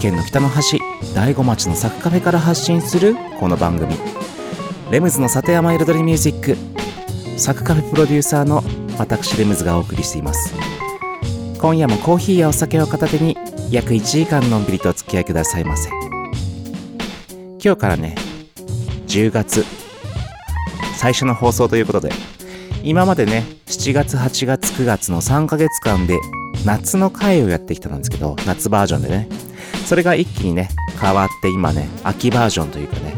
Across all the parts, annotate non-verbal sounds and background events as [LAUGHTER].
県の北の端大子町のサクカフェから発信するこの番組。レムズの里山彩りミュージック。サクカフェプロデューサーの私レムズがお送りしています。今夜もコーヒーやお酒を片手に約1時間のんびりとお付き合いくださいませ。今日からね10月。最初の放送ということで今までね7月8月9月の3ヶ月間で夏の回をやってきたんですけど夏バージョンでね。それが一気にね変わって今ね秋バージョンというかね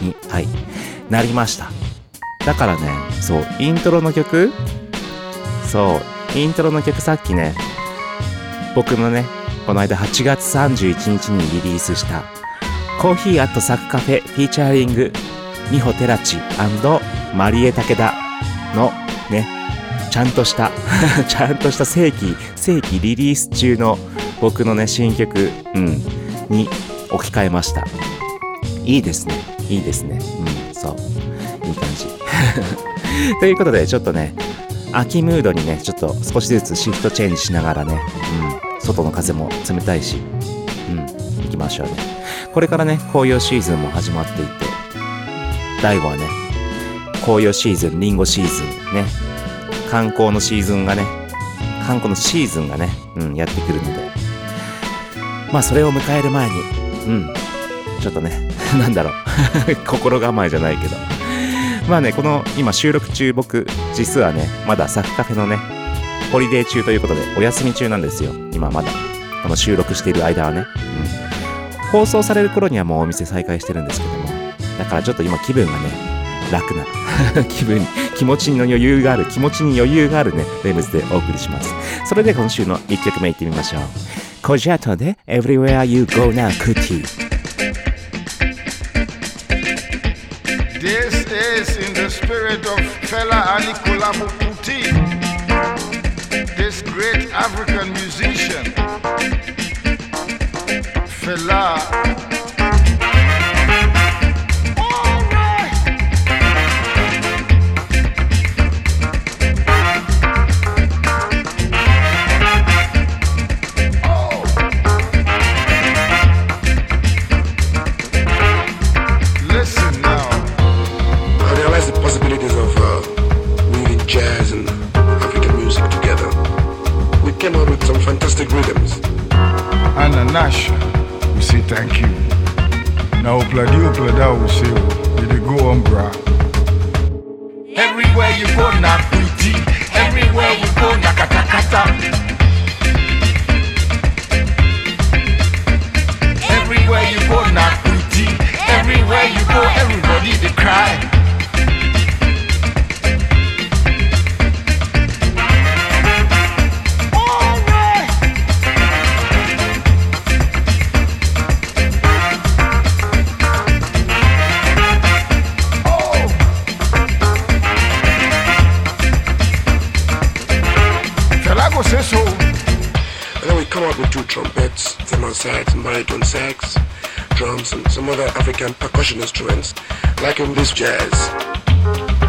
にはいなりました。だからねそうイントロの曲そうイントロの曲さっきね僕のねこの間8月31日にリリースしたコーヒーアットサクカフェフィーチャーリングミホテラチマリエ武田のねちゃんとした [LAUGHS] ちゃんとした正規正規リリース中の僕のね新曲、うん、に置き換えました。いいですね。いいですね。うんそう。いい感じ。[LAUGHS] ということでちょっとね秋ムードにねちょっと少しずつシフトチェンジしながらね、うん、外の風も冷たいしうん行きましょうね。これからね紅葉シーズンも始まっていて大悟はね紅葉シーズンリンゴシーズンね観光のシーズンがね観光のシーズンがね、うん、やってくるのでまあそれを迎える前に。うん。ちょっとね [LAUGHS] なんだろう。[LAUGHS] 心構えじゃないけど。まあねこの今収録中僕実はねまだサクカフェのねホリデー中ということでお休み中なんですよ。今まだ。この収録している間はね、うん、放送される頃にはもうお店再開してるんですけども。だからちょっと今気分がね楽な。[LAUGHS] 気分気持ちの余裕がある気持ちに余裕があるねレムズでお送りします。それで今週の1曲目いってみましょう。Kojata de Everywhere You Go Now Cookie. This is in the spirit of Fela Anikula Kuti, this great African musician. Fela Nash, we say thank you. Now, Pladi Plada will say, did they go on, bra? Everywhere you go, na pretty. Everywhere you go, na kata kata. Everywhere you go, na pretty. Everywhere you go, everybody they cry. Sax baritone sax, drums, and some other African percussion instruments, like in this jazz.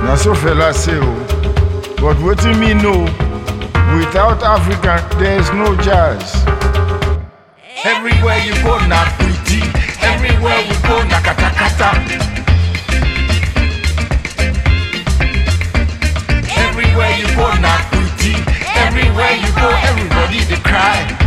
Now, so fella say, oh, But what do me know? Without Africa, there is no jazz. Everywhere you go, na pretty. Everywhere we go, na kata kata. Everywhere you go, na pretty. Everywhere you go, everybody they cry.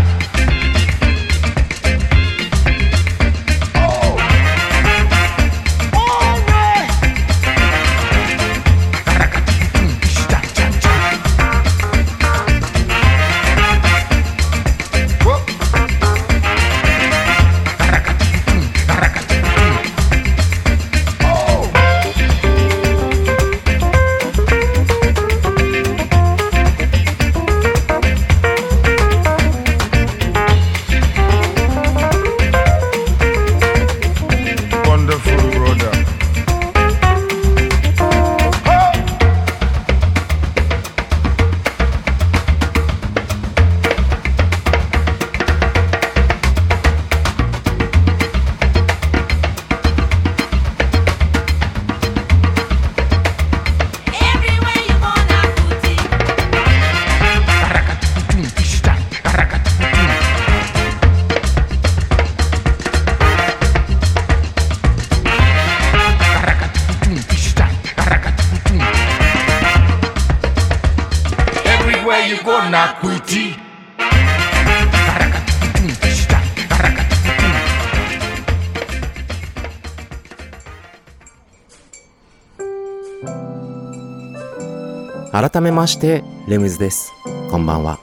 改めましてレムズです。こんばんは。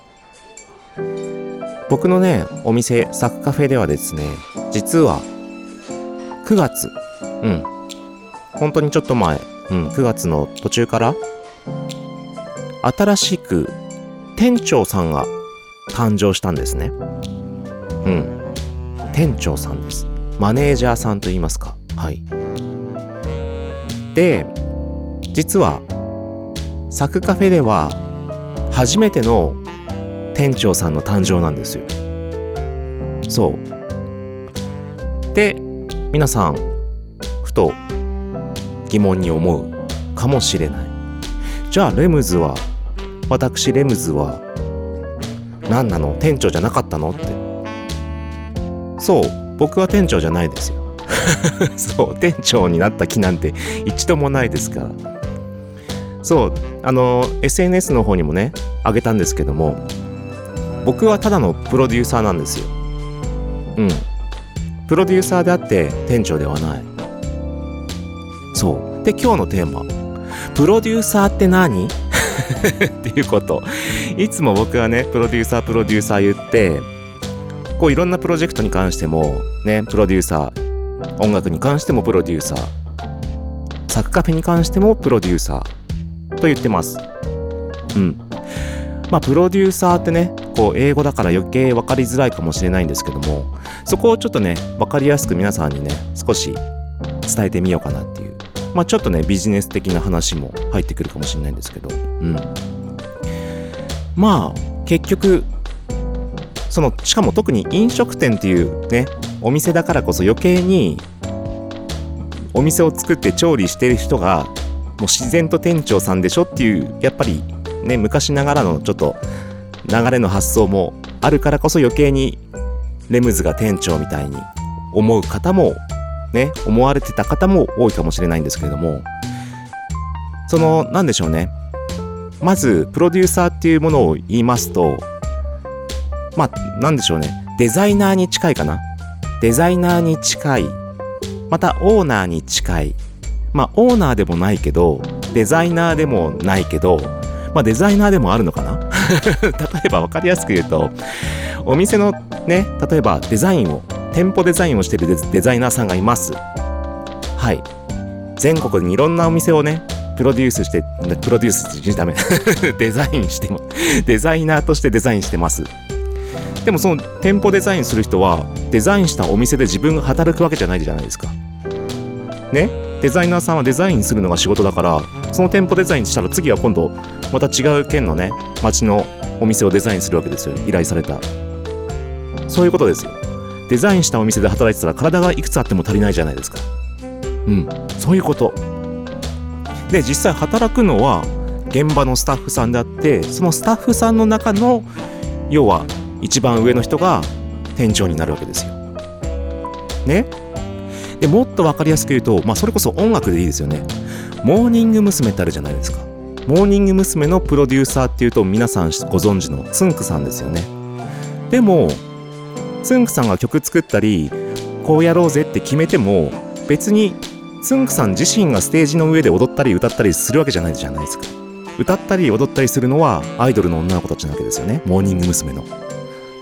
僕のねお店サクカフェではですね実は9月うん。本当にちょっと前、うん、9月の途中から新しく店長さんが誕生したんですね。うん。店長さんです。マネージャーさんと言いますか。はい。で実はサクカフェでは初めての店長さんの誕生なんですよ。そう。で、皆さん、ふと疑問に思うかもしれない。じゃあ、レムズは、私レムズは、何なの？店長じゃなかったの？って。そう、僕は店長じゃないですよ。[LAUGHS] そう、店長になった気なんて一度もないですから。そうあの SNS の方にもねあげたんですけども僕はただのプロデューサーなんですよ。うん。プロデューサーであって店長ではない。そう。で今日のテーマ。プロデューサーって何？[LAUGHS] っていうこと。いつも僕はねプロデューサープロデューサー言ってこういろんなプロジェクトに関してもねプロデューサー音楽に関してもプロデューサーサクカフェに関してもプロデューサー。と言ってます。うん。まあ、プロデューサーってね、こう、英語だから余計分かりづらいかもしれないんですけども、そこをちょっとね、分かりやすく皆さんにね、少し伝えてみようかなっていう。まあ、ちょっとね、ビジネス的な話も入ってくるかもしれないんですけど、うん。まあ、結局、その、しかも特に飲食店っていうね、お店だからこそ余計に、お店を作って調理してる人がう自然と店長さんでしょっていうやっぱりね昔ながらのちょっと流れの発想もあるからこそ余計にレムズが店長みたいに思う方もね思われてた方も多いかもしれないんですけれどもそのなんでしょうね。まずプロデューサーっていうものを言いますとまあなんでしょうね。デザイナーに近いかな。デザイナーに近い。またオーナーに近い。まあ、オーナーでもないけど、デザイナーでもないけど、まあ、デザイナーでもあるのかな？[LAUGHS] 例えば分かりやすく言うと、お店のね、例えばデザインを、店舗デザインをしてるデザイナーさんがいます。はい。全国にいろんなお店をね、プロデュースして、プロデュースしてダメ。[LAUGHS] デザインしても、デザイナーとしてデザインしてます。でもその店舗デザインする人は、デザインしたお店で自分が働くわけじゃないじゃないですか。ね？デザイナーさんはデザインするのが仕事だからその店舗デザインしたら次は今度また違う県のね町のお店をデザインするわけですよ。依頼された。そういうことですよ。デザインしたお店で働いてたら体がいくつあっても足りないじゃないですか。うん。そういうこと。で実際働くのは現場のスタッフさんであってそのスタッフさんの中の要は一番上の人が店長になるわけですよ。ね？でもっと分かりやすく言うと、まあ、それこそ音楽でいいですよね。モーニング娘。ってあるじゃないですか。モーニング娘。のプロデューサーっていうと皆さんご存知のつんくさんですよね。でもつんくさんが曲作ったりこうやろうぜって決めても別につんくさん自身がステージの上で踊ったり歌ったりするわけじゃないじゃないですか歌ったり踊ったりするのはアイドルの女の子たちなわけですよねモーニング娘。の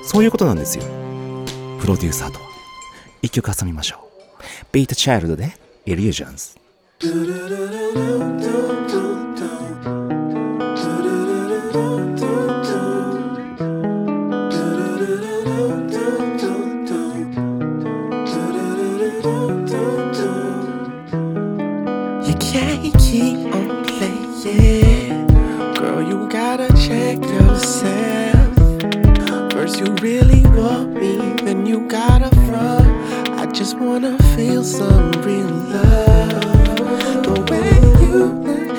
そういうことなんですよプロデューサーとは一曲挟みましょう Beta Child で Illusions 'Cause you really want me, then you gotta wanna feel some real love. The way you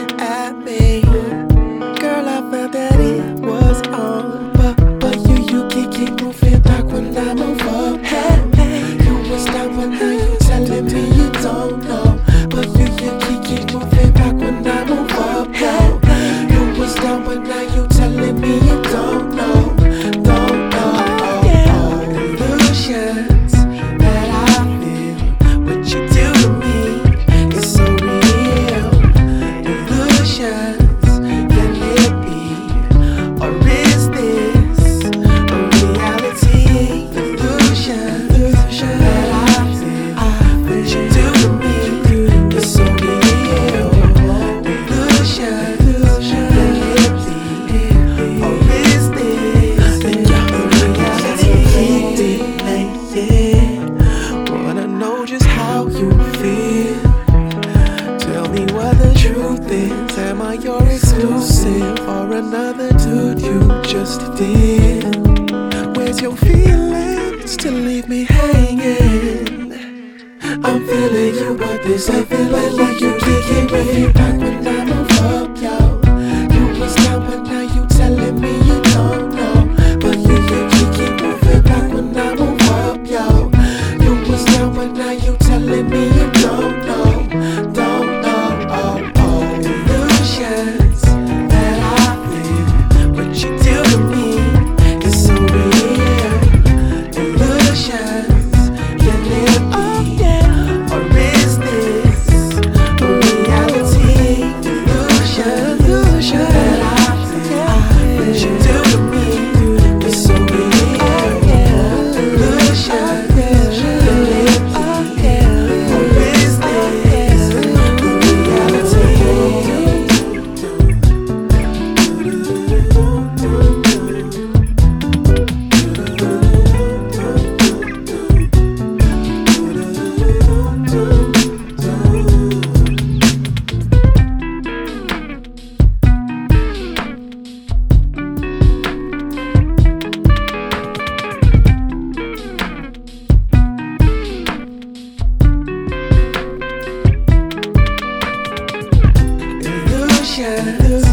can do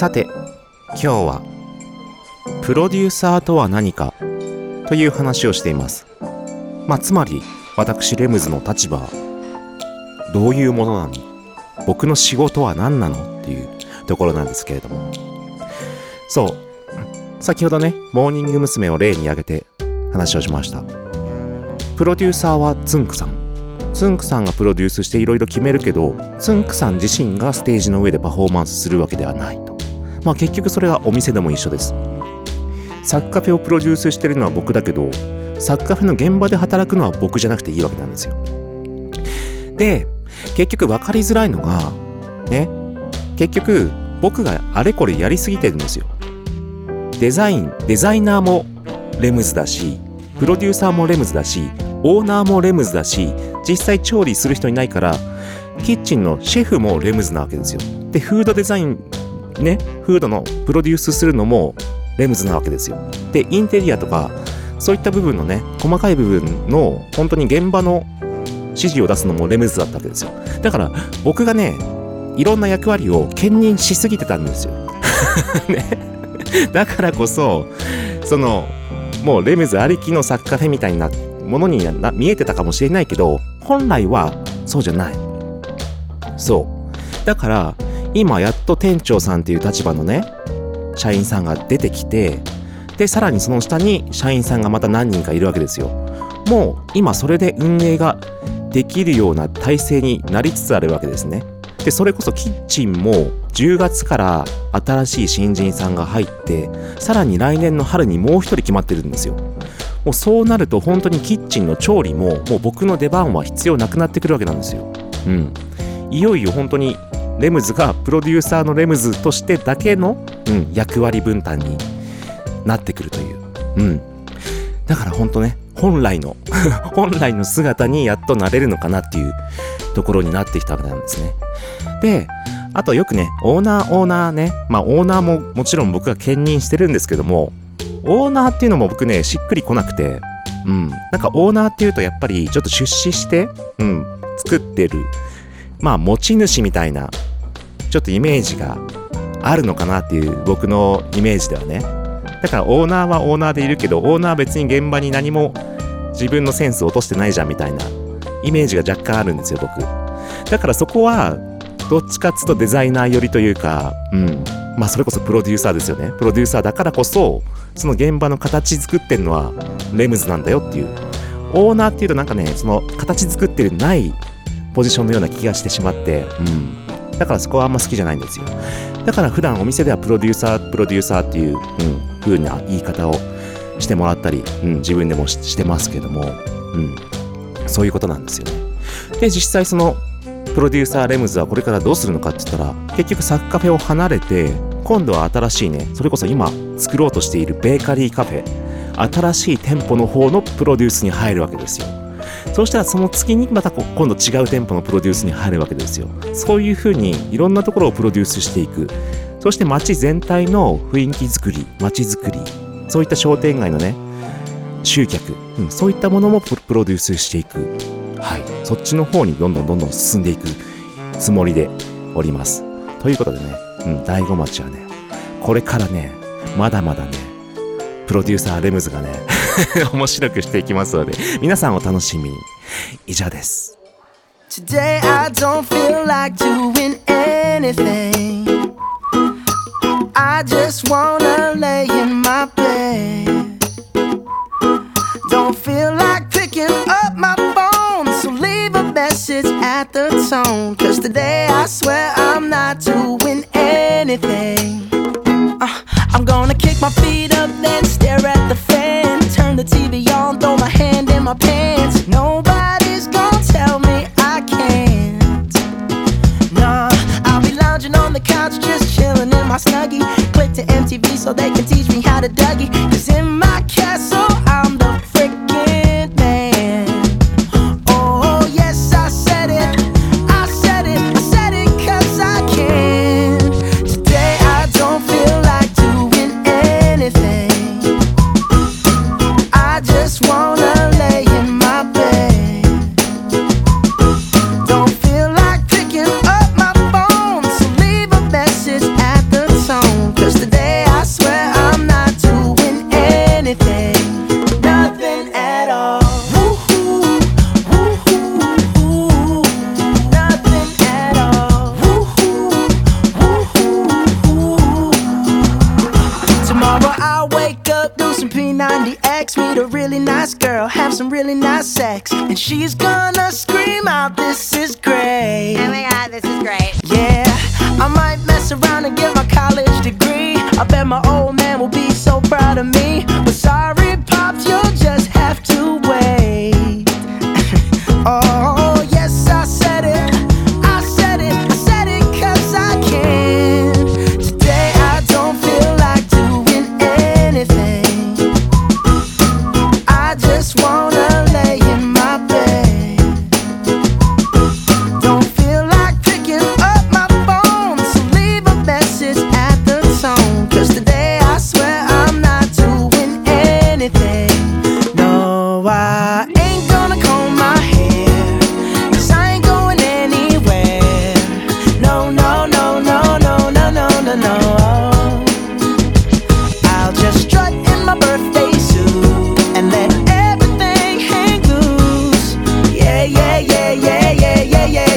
さて今日はプロデューサーとは何かという話をしています。まあつまり私レムズの立場はどういうものなの？僕の仕事は何なの？っていうところなんですけれども。そう。先ほどねモーニング娘。を例に挙げて話をしました。プロデューサーはつんくさん。つんくさんがプロデュースしていろいろ決めるけどつんくさん自身がステージの上でパフォーマンスするわけではないと。まあ結局それはお店でも一緒です。サッカフェをプロデュースしてるのは僕だけどサッカフェの現場で働くのは僕じゃなくていいわけなんですよ。で結局分かりづらいのがね結局僕があれこれやりすぎてるんですよ。デザインデザイナーもレムズだしプロデューサーもレムズだしオーナーもレムズだし実際調理する人いないからキッチンのシェフもレムズなわけですよ。でフードデザインねフードのプロデュースするのもレムズなわけですよ。でインテリアとかそういった部分のね細かい部分の本当に現場の指示を出すのもレムズだったわけですよ。だから僕がねいろんな役割を兼任しすぎてたんですよ。[LAUGHS] ね。だからこそそのもうレムズありきのサッカーフェみたいなものにな見えてたかもしれないけど本来はそうじゃない。そう。だから今やっと店長さんっていう立場のね社員さんが出てきてでさらにその下に社員さんがまた何人かいるわけですよ。もう今それで運営ができるような体制になりつつあるわけですね。でそれこそキッチンも10月から新しい新人さんが入ってさらに来年の春にもう一人決まってるんですよ。もうそうなると本当にキッチンの調理ももう僕の出番は必要なくなってくるわけなんですよ。うん。いよいよ本当にレムズがプロデューサーのレムズとしてだけの、うん、役割分担になってくるという。うん。だから本当ね、本来の、[LAUGHS] 本来の姿にやっとなれるのかなっていうところになってきたわけなんですね。で、あとよくね、オーナー、オーナーね、まあオーナーももちろん僕が兼任してるんですけども、オーナーっていうのも僕ね、しっくりこなくて、うん。なんかオーナーっていうとやっぱりちょっと出資して、うん、作ってる、まあ持ち主みたいな、ちょっとイメージがあるのかなっていう僕のイメージではね。だからオーナーはオーナーでいるけど、オーナーは別に現場に何も自分のセンスを落としてないじゃんみたいなイメージが若干あるんですよ、僕。だからそこは、どっちかっつうとデザイナー寄りというか、うん。まあそれこそプロデューサーですよね。プロデューサーだからこそ、その現場の形作ってるのはレムズなんだよっていう。オーナーっていうとなんかね、その形作ってるないポジションのような気がしてしまって、うん。だからそこはあんま好きじゃないんですよ。だから普段お店ではプロデューサー、プロデューサーっていう、うん、風な言い方をしてもらったり、うん、自分でもしてますけども、うん、そういうことなんですよね。で、実際その、プロデューサーレムズはこれからどうするのかって言ったら、結局サッカフェを離れて、今度は新しいね、それこそ今作ろうとしているベーカリーカフェ、新しい店舗の方のプロデュースに入るわけですよ。そうしたらその次にまた今度違う店舗のプロデュースに入るわけですよ。そういうふうにいろんなところをプロデュースしていく。そして街全体の雰囲気作り、街づくり、そういった商店街のね、集客、うん、そういったものもププロデュースしていく。はい。そっちの方にどんどんどんどん進んでいくつもりでおります。ということでね、うん、大子町はね、これからね、まだまだね、プロデューサーレムズがね、面白くしていきますので、皆さんお楽しみに。以上です。Today I don't feel like doing anything. I just wanna lay in my bed. Don't feel like picking up my phone, so leave a message at the tone. Cause today I swear I'm not doing anything. Uh, I'm gonna kick my feet my pants. Nobody's gonna tell me I can't. Nah, I'll be lounging on the couch, just chilling in my snuggie. Click to MTV so they can teach me how to Dougie. Cause in my castle,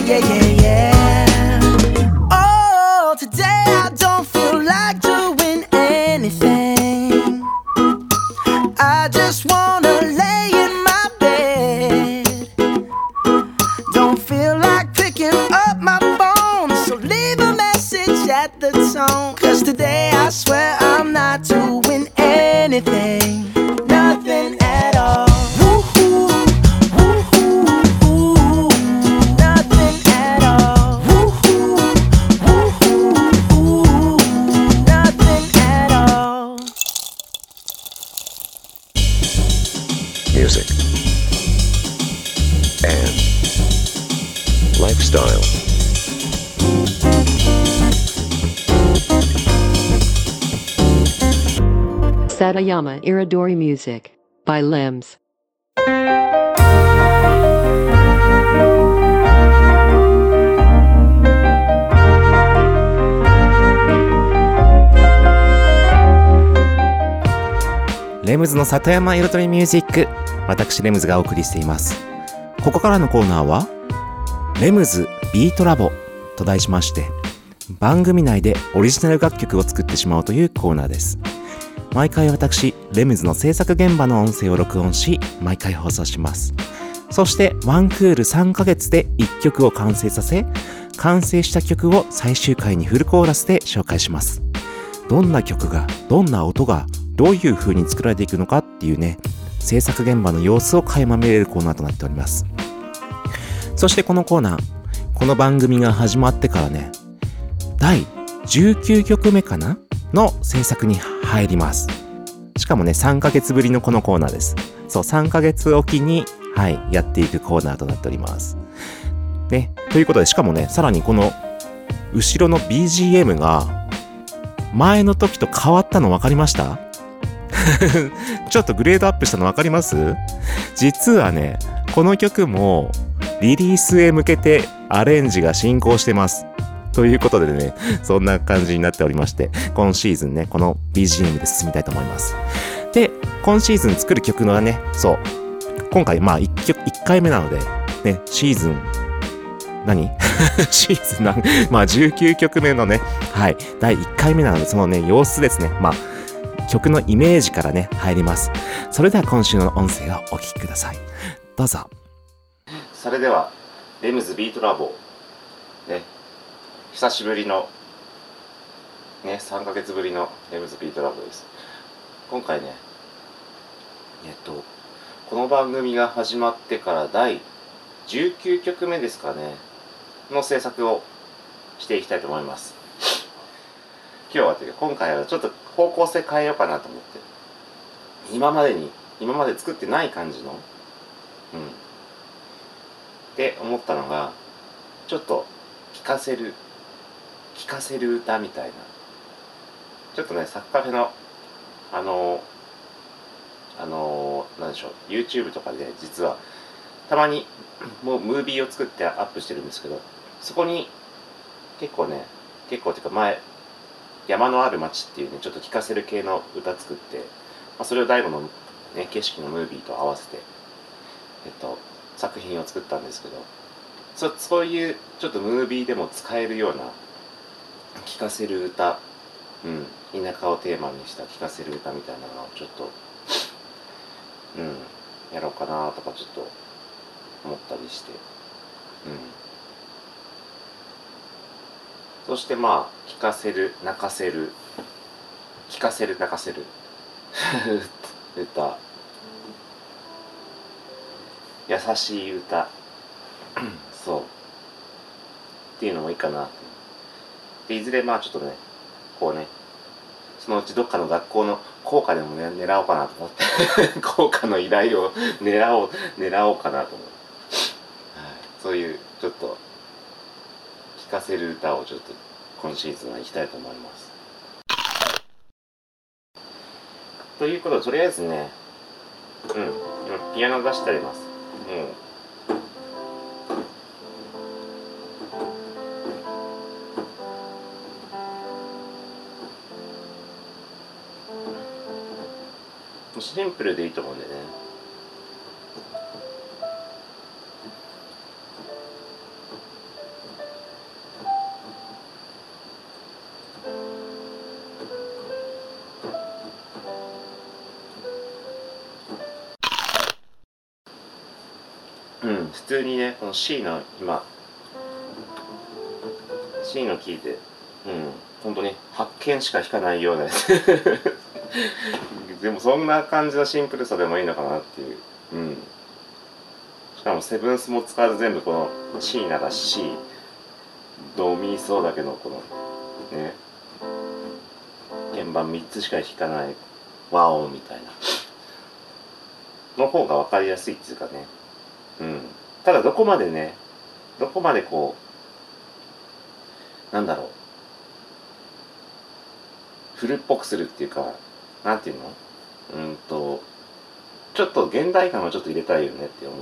yeah, yeah, yeah. Oh, today I don't feel like doing anything. I just wanna lay in my bed. Don't feel like picking up my phone, so leave a message at the tone. Cause today I swear I'm not doing anything, Satayama Iridori Music by Limbs. レムズの里山彩りミュージック私レムズがお送りしていますここからのコーナーはレムズビートラボと題しまして番組内でオリジナル楽曲を作ってしまおうというコーナーです毎回私レムズの制作現場の音声を録音し毎回放送します。そしてワンクール3ヶ月で1曲を完成させ完成した曲を最終回にフルコーラスで紹介します。どんな曲がどんな音がどういう風に作られていくのかっていうね制作現場の様子を垣間見れるコーナーとなっております。そしてこのコーナーこの番組が始まってからね第19曲目かな？の制作に入ります。しかもね3ヶ月ぶりのこのコーナーです。そう3ヶ月おきにはいやっていくコーナーとなっております。ねということでしかもねさらにこの後ろの BGM が前の時と変わったの分かりました？[LAUGHS] ちょっとグレードアップしたの分かります？実はね、この曲もリリースへ向けてアレンジが進行してます。ということでね、そんな感じになっておりまして、今シーズンね、この BGM で進みたいと思います。で、今シーズン作る曲のはね、そう、今回まあ1曲、1回目なので、ね、シーズン、何？[LAUGHS] シーズンな、まあ19曲目のね、はい、第1回目なので、そのね、様子ですね、まあ、曲のイメージからね、入ります。それでは今週の音声をお聴きください。どうぞ。それでは、レムズビートラボ、久しぶりの、ね、3ヶ月ぶりのレムズビートラボです。今回ね、えっと、この番組が始まってから第19曲目ですかね、の制作をしていきたいと思います。今日はというか今回はちょっと方向性変えようかなと思って今までに今まで作ってない感じのうんって思ったのがちょっと聴かせる聴かせる歌みたいな。ちょっとねサッカフェのあのあのなんでしょう YouTube とかで実はたまにもうムービーを作ってアップしてるんですけどそこに結構ね結構っていうか前山のある街っていうねちょっと聴かせる系の歌作って、まあ、それを大悟の、ね、景色のムービーと合わせて、えっと、作品を作ったんですけどそそういうちょっとムービーでも使えるような聴かせる歌、うん、田舎をテーマにした聴かせる歌みたいなのをちょっと、うん、やろうかなとかちょっと思ったりして、うん。そしてまあ聞かせる泣かせる。聞かせる泣かせる。[LAUGHS] 歌。優しい歌。[CLEARS THROAT] そう。っていうのもいいかなでいずれまあちょっとねこうねそのうちどっかの学校の校歌でもね狙おうかなと思って [LAUGHS] 校歌の依頼を狙おう狙おうかなと思って、はい、そういうちょっと聴かせる歌をちょっと今シーズンは行きたいと思います。ということでとりあえずね、うん、今ピアノ出してあります。もうンプルでいいと思うんだよね。うん普通にねこの C の今。C のキーでうん本当に発見しか弾かないようなやつ。でもそんな感じのシンプルさでもいいのかなっていう。うん。しかもセブンスも使わず全部この C なら C ドミーソーだけのこのね鍵盤3つしか弾かない和音みたいな。の方が分かりやすいっていうかね。うん。ただどこまでねどこまでこうなんだろう。古っぽくするっていうかなんていうの？うんとちょっと現代感をちょっと入れたいよねって思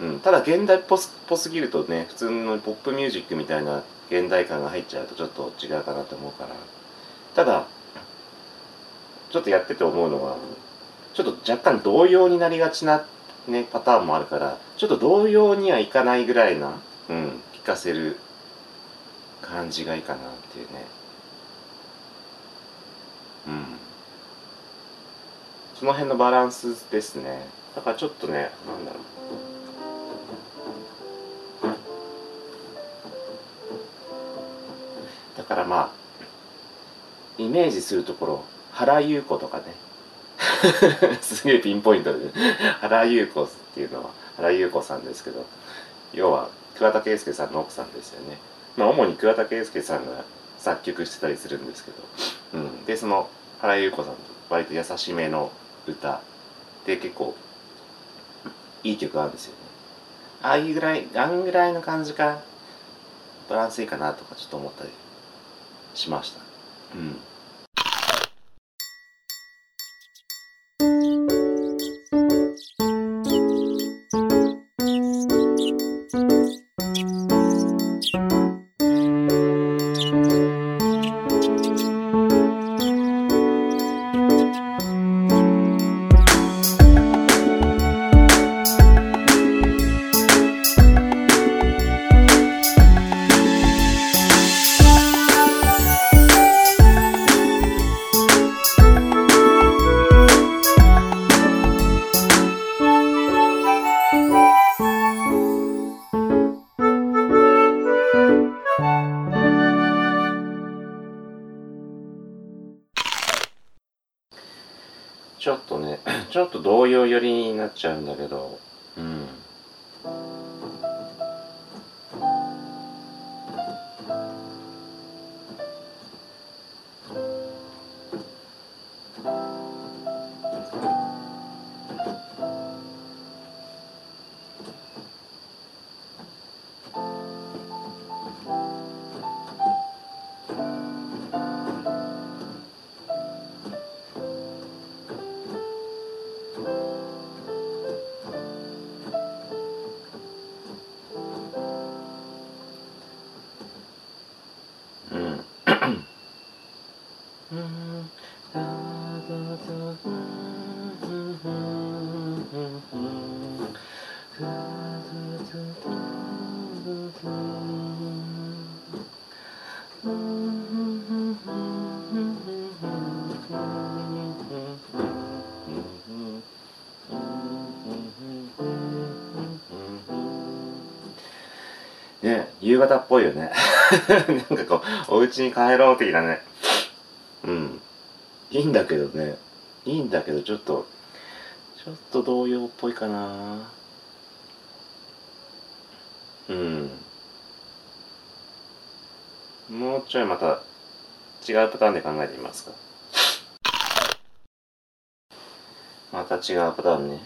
う、うん、ただ現代っぽすぎるとね普通のポップミュージックみたいな現代感が入っちゃうとちょっと違うかなと思うから。ただちょっとやってて思うのはちょっと若干同様になりがちな、ね、パターンもあるからちょっと同様にはいかないぐらいな、うん、聴かせる感じがいいかなっていうね。うん。その辺のバランスですね。だからちょっとねなんだろう。だからまあイメージするところ原優子とかね。[LAUGHS] すげえピンポイントで、原優子っていうのは原優子さんですけど要は桑田佳祐さんの奥さんですよね。まあ主に桑田佳祐さんが作曲してたりするんですけど、うん、でその原優子さんと割と優しめの歌。で結構いい曲あるんですよね。ああいうぐらいあんぐらいの感じかバランスいいかなとかちょっと思ったりしました。うん。ね夕方っぽいよね。[LAUGHS] なんかこうお家に帰ろう的なね。うん。いいんだけどね。いいんだけどちょっとちょっと童謡っぽいかな。うん。もうちょいまた違うパターンで考えてみますか。また違うパターンね。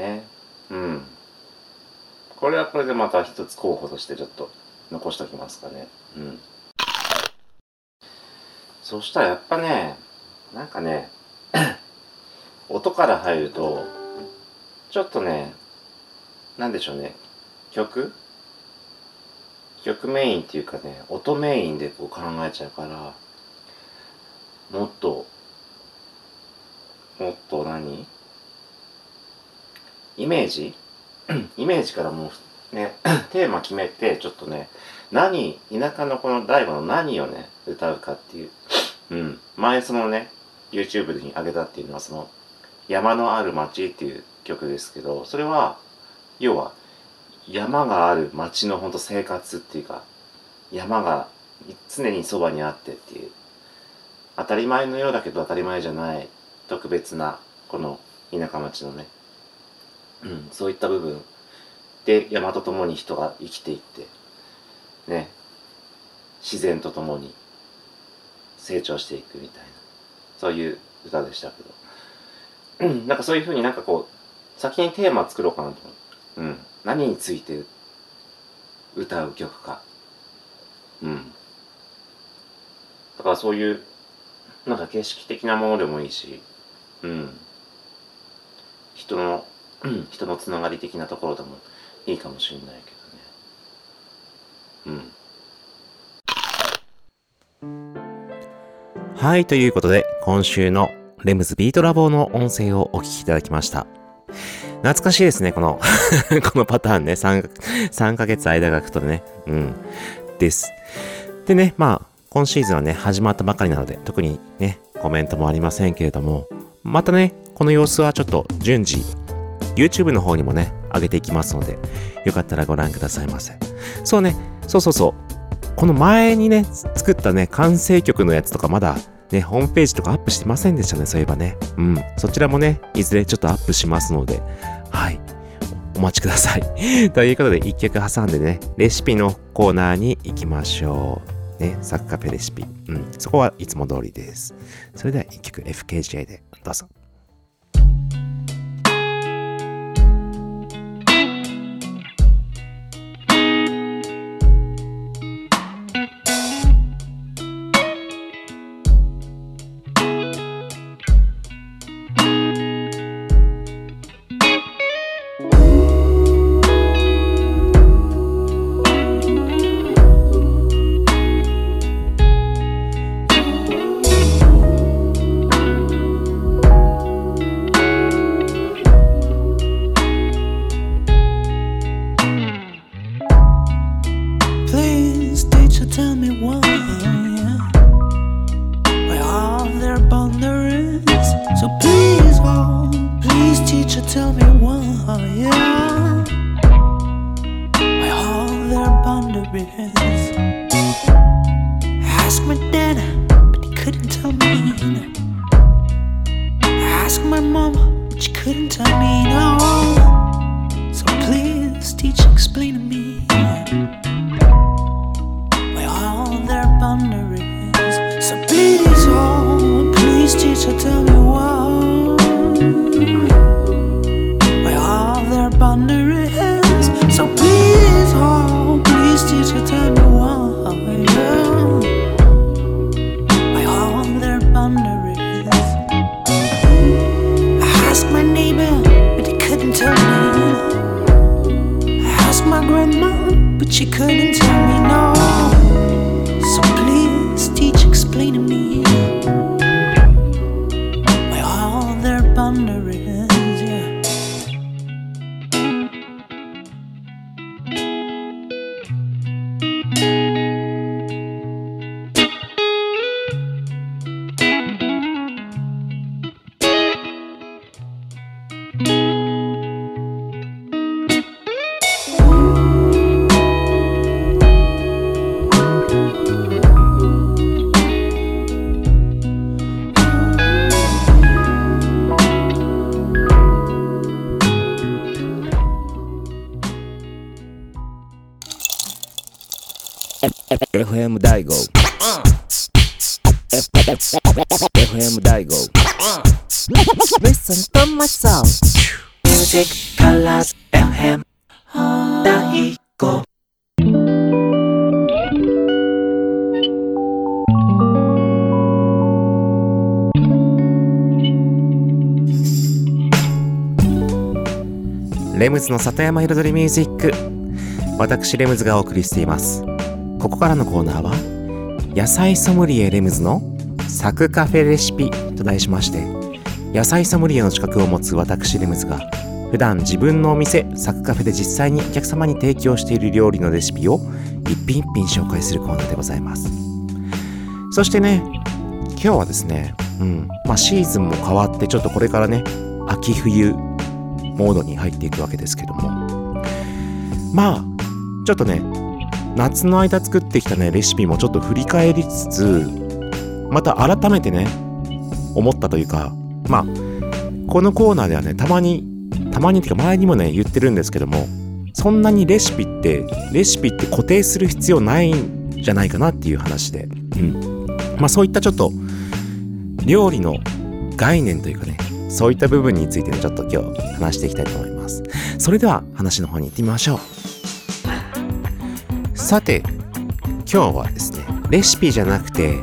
ね。うん。これはこれでまた一つ候補としてちょっと残しておきますかね。うん。そしたらやっぱねなんかね [COUGHS] 音から入るとちょっとねなんでしょうね。曲？曲メインっていうかね音メインでこう考えちゃうからもっともっと何イメージ？[CLEARS THROAT] イメージからもうね [CLEARS THROAT] テーマ決めてちょっとね何田舎のこの大悟の何をね歌うかっていう。うん。前そのね YouTube に上げたっていうのはその山のある町っていう曲ですけどそれは要は山がある町の本当生活っていうか山が常にそばにあってっていう。当たり前のようだけど当たり前じゃない特別なこの田舎町のね、うん、そういった部分。で山と共に人が生きていってね。自然と共に成長していくみたいな。そういう歌でしたけど、なんかそういうふうになんかこう先にテーマ作ろうかなと思って、うん、何について歌う曲か。うん。だからそういうなんか形式的なものでもいいしうん。人の人のつながり的なところでもいいかもしれないけどねうんはいということで今週のレムズビートラボの音声をお聞きいただきました懐かしいですね、この [LAUGHS] このパターンね。3、3ヶ月間が空くとね。うん。です。でね、まあ、今シーズンはね、始まったばかりなので、特にね、コメントもありませんけれども、またね、この様子はちょっと順次、YouTube の方にもね、上げていきますので、よかったらご覧くださいませ。そうね、そうそうそう。この前にね、作ったね、完成曲のやつとかまだ、ね、ホームページとかアップしてませんでしたね、そういえばね。うん。そちらもね、いずれちょっとアップしますので、はい。お待ちください。[LAUGHS] ということで、一曲挟んでね、レシピのコーナーに行きましょう。ね、サッカーペレシピ。うん。そこはいつも通りです。それでは一曲 FKJ でどうぞ。FM 大悟 Listen to my song Music Colors FM 第5レムズの里山彩りミュージック私レムズがお送りしていますここからのコーナーは野菜ソムリエレムズのサクカフェレシピと題しまして野菜ソムリエの資格を持つ私レムズが普段自分のお店サクカフェで実際にお客様に提供している料理のレシピを一品一品紹介するコーナーでございます。そしてね今日はですねうんまあシーズンも変わってちょっとこれからね秋冬モードに入っていくわけですけども。まあちょっとね夏の間作ってきたねレシピもちょっと振り返りつつまた改めてね思ったというかまあこのコーナーではねたまにたまにっていうか前にもね言ってるんですけどもそんなにレシピってレシピって固定する必要ないんじゃないかなっていう話で。うん。まあそういったちょっと料理の概念というかねそういった部分についてねちょっと今日話していきたいと思います。それでは話の方に行ってみましょう。さて今日はですねレシピじゃなくて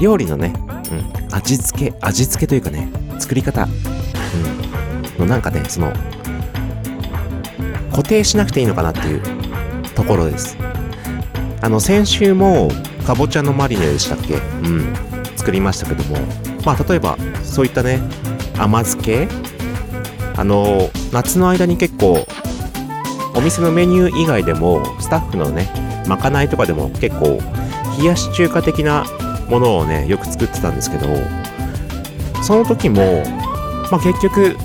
料理のね、うん、味付け味付けというかね作り方、うん、のなんかねその固定しなくていいのかなっていうところです。あの先週もかぼちゃのマリネでしたっけ？うん。作りましたけども。まあ例えばそういったね甘漬け？あの夏の間に結構お店のメニュー以外でもスタッフのねまかないとかでも結構冷やし中華的なものをねよく作ってたんですけどその時もまあ結局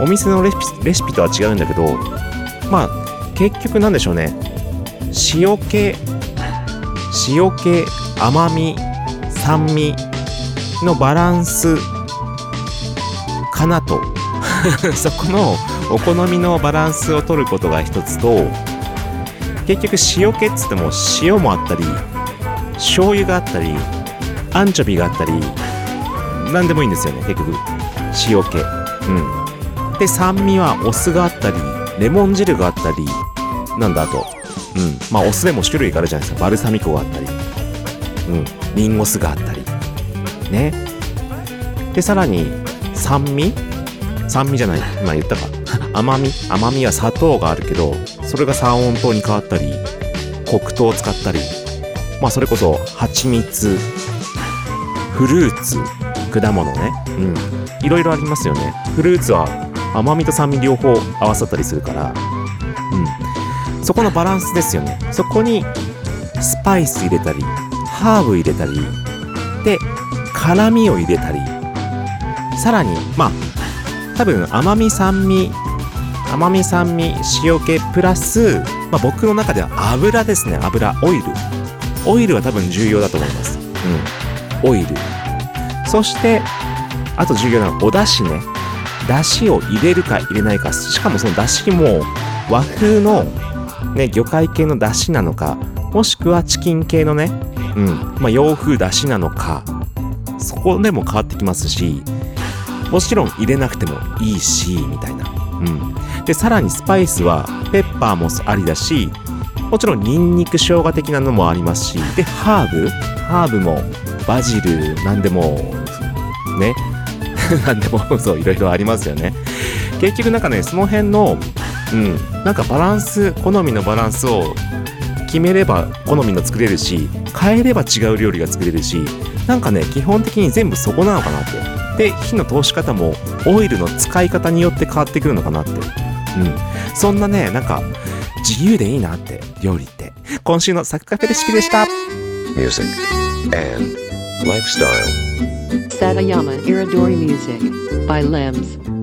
お店のレシピとは違うんだけどまあ結局なんでしょうね。塩気塩気甘み酸味のバランスかなと。[LAUGHS] そこのお好みのバランスを取ることが一つと結局塩気っつっても塩もあったり醤油があったりアンチョビがあったり何でもいいんですよね結局。塩気。うん。で酸味はお酢があったりレモン汁があったりなんだあと。うん。まあお酢でも種類があるじゃないですか。バルサミコがあったり。うん。リンゴ酢があったり。ね。でさらに酸味？酸味じゃない。今言ったか。[LAUGHS] 甘み？甘みは砂糖があるけどそれが三温糖に変わったり黒糖を使ったり。まあそれこそ蜂蜜フルーツ。果物ね。うん。いろいろありますよね。フルーツは甘みと酸味両方合わさったりするから。うん。そこのバランスですよね。そこにスパイス入れたりハーブ入れたりで辛みを入れたり。さらにまあ多分甘み酸味甘み酸味塩気プラス、まあ、僕の中では油ですね。油オイル。オイルは多分重要だと思います。うん。オイル。そしてあと重要なのはお出汁ね。出汁を入れるか入れないか。しかもその出汁も和風のね魚介系の出汁なのかもしくはチキン系のねうん。まあ洋風出汁なのかそこでも変わってきますしもちろん入れなくてもいいしみたいな。うん。でさらにスパイスはペッパーもありだしもちろんニンニク生姜的なのもありますしでハーブ。ハーブもバジルなんでもね。[LAUGHS] なんでもそういろいろありますよね。結局なんかねその辺のうんなんかバランス好みのバランスを決めれば好みの作れるし変えれば違う料理が作れるしなんかね基本的に全部そこなのかなって。で火の通し方もオイルの使い方によって変わってくるのかなって。うん。そんなねなんか自由でいいなって料理って。今週のサクカフェレシピでした。Music and lifestyle. Satayama Iridori Music by Lems.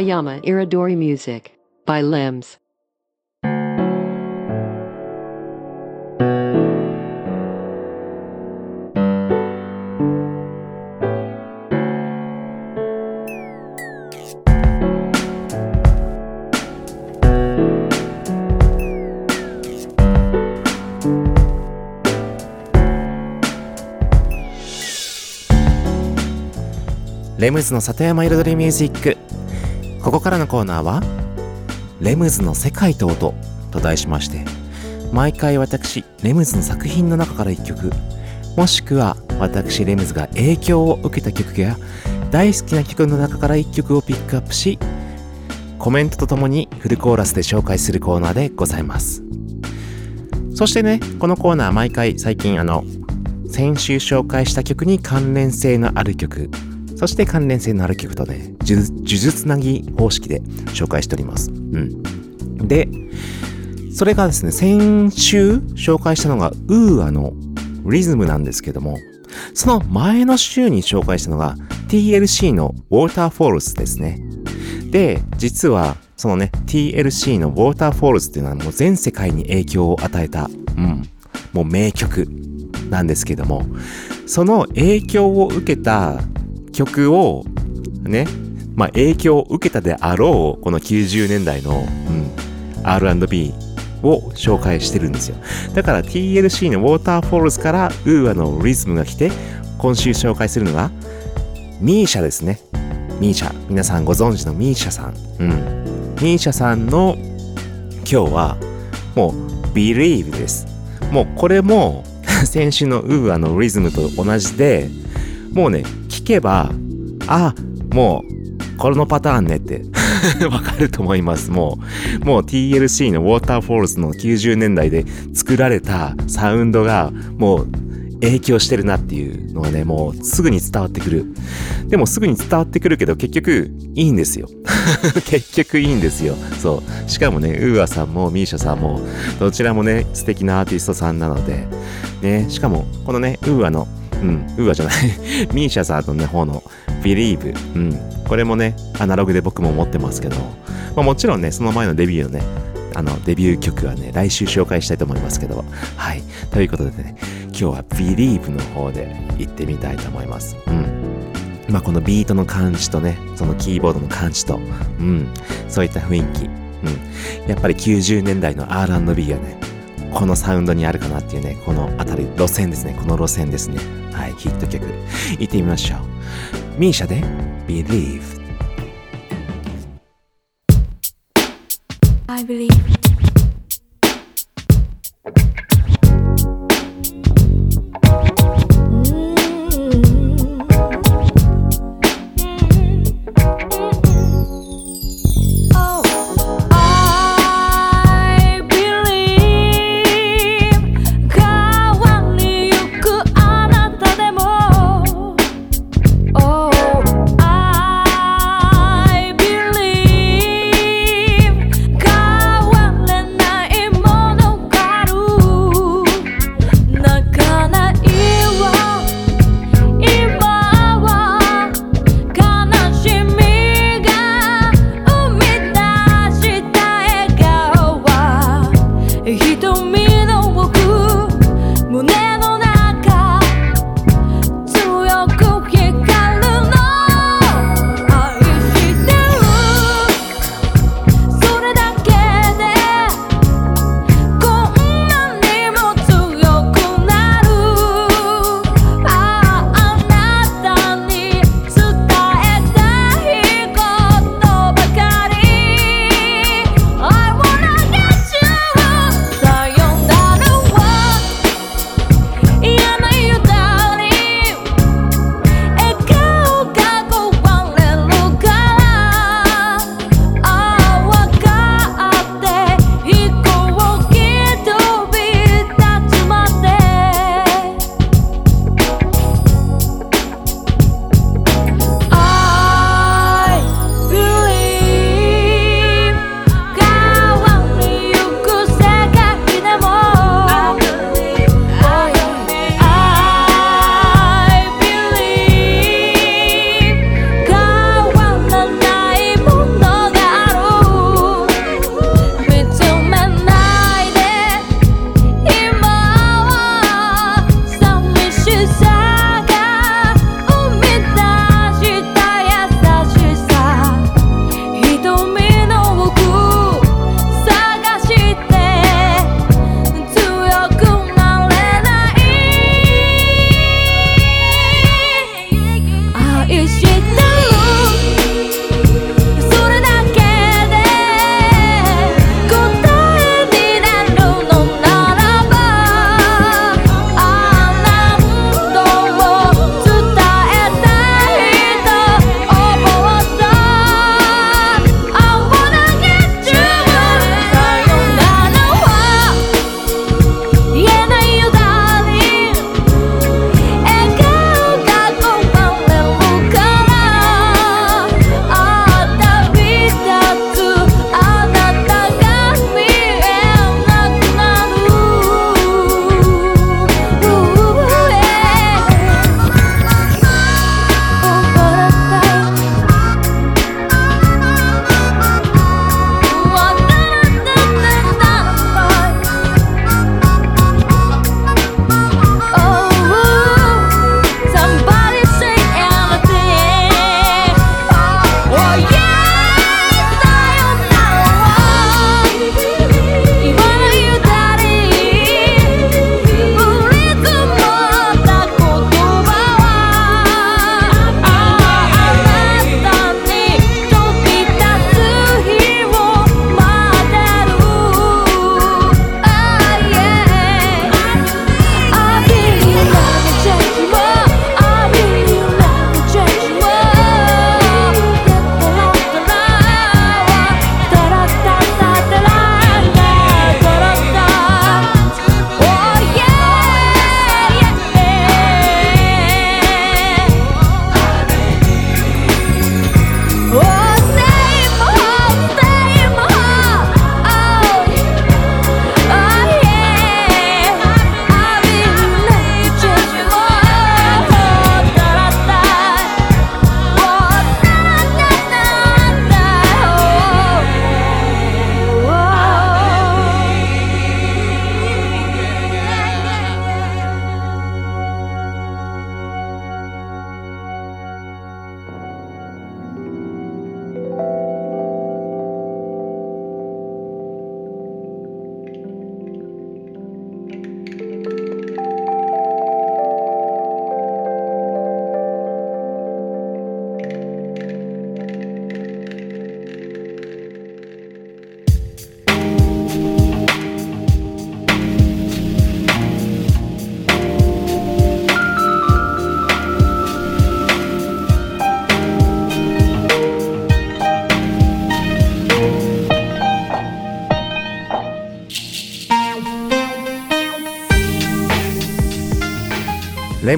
Satayama Iridori Music by Limbs. レムズの里山彩りミュージック ここからのコーナーは「レムズの世界と音」と題しまして毎回私レムズの作品の中から1曲もしくは私レムズが影響を受けた曲や大好きな曲の中から1曲をピックアップしコメントとともにフルコーラスで紹介するコーナーでございます。そしてねこのコーナー毎回最近あの先週紹介した曲に関連性のある曲そして関連性のある曲とね、数珠つなぎ方式で紹介しております。うん。で、それがですね、先週紹介したのが、ウーアのリズムなんですけども、その前の週に紹介したのが TLC のウォーターフォールズですね。で、実はそのね、TLC のウォーターフォールズっていうのはもう全世界に影響を与えた、うん、もう名曲なんですけども、その影響を受けた曲をね、まあ影響を受けたであろうこの90年代の、うん、R&B を紹介してるんですよ。だから TLC のウォーターフォールズからウーアのリズムが来て、今週紹介するのがミーシャですね。ミーシャ。皆さんご存知のミーシャさん。うん。ミーシャさんの今日はもう Believe です。もうこれも [LAUGHS] 先週のウーアのリズムと同じで、もうね、聴けば、あ、もう、このパターンねって [LAUGHS] わかると思います。もう、もう TLC のウォーターフォールズの90年代で作られたサウンドが、もう、影響してるなっていうのがね、もうすぐに伝わってくる。でもすぐに伝わってくるけど結局いいんですよ。[LAUGHS] 結局いいんですよ。そう。しかもね、ウーアさんもミーシャさんもどちらもね、素敵なアーティストさんなので、ね、しかもこのね、ウーアのうん、ウーアじゃない。[LAUGHS] ミーシャさんのね、方の Believe。うん。これもね、アナログで僕も持ってますけど、まあ、もちろんね、その前のデビューのね、あの、デビュー曲はね、来週紹介したいと思いますけど、はい。ということでね、今日は Believe の方で行ってみたいと思います。うん。まあ、このビートの感じとね、そのキーボードの感じと、うん。そういった雰囲気。うん。やっぱり90年代の R&B がね、このサウンドにあるかなっていうね、この辺り、路線ですね。この路線ですね。はい、ヒット曲。行ってみましょう。misia で Believe。I believe.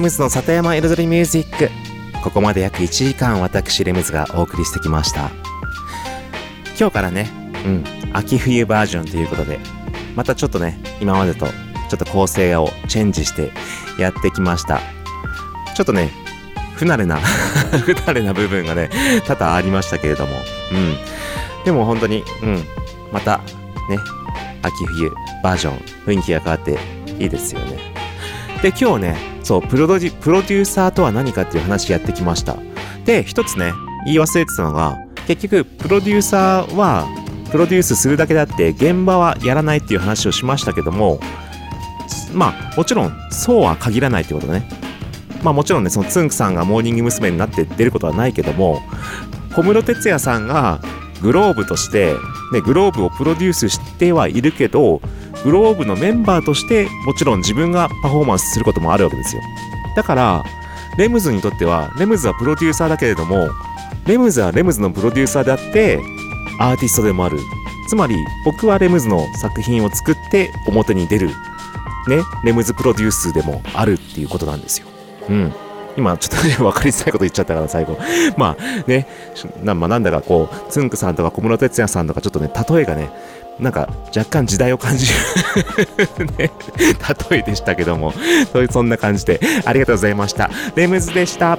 ムズの里山彩りミュージック。ここまで約1時間私レムズがお送りしてきました。今日からねうん秋冬バージョンということでまたちょっとね今までとちょっと構成をチェンジしてやってきました。ちょっとね不慣れな [LAUGHS] 不慣れな部分がね多々ありましたけれども。うん。でも本当にうんまたね秋冬バージョン雰囲気が変わっていいですよね。で今日ねそうプロデュプロデューサーとは何かっていう話やってきましたで一つね言い忘れてたのが結局プロデューサーはプロデュースするだけであって現場はやらないっていう話をしましたけどもまあもちろんそうは限らないってことねまあもちろんねそのつんくさんがモーニング娘。になって出ることはないけども小室哲哉さんがグローブとして、ね、グローブをプロデュースしてはいるけどグローブのメンバーとしてもちろん自分がパフォーマンスすることもあるわけですよ。だからレムズにとってはレムズはプロデューサーだけれどもレムズはレムズのプロデューサーであってアーティストでもある。つまり僕はレムズの作品を作って表に出る。ねレムズプロデュースでもあるっていうことなんですよ。うん。今ちょっとね分かりづらいこと言っちゃったから最後。[LAUGHS] まあねな,、まあ、なんだかこうつんくさんとか小室哲哉さんとかちょっとね例えがねなんか若干時代を感じるね [LAUGHS] 例えでしたけども。[LAUGHS] そんな感じで。ありがとうございました。レムズでした。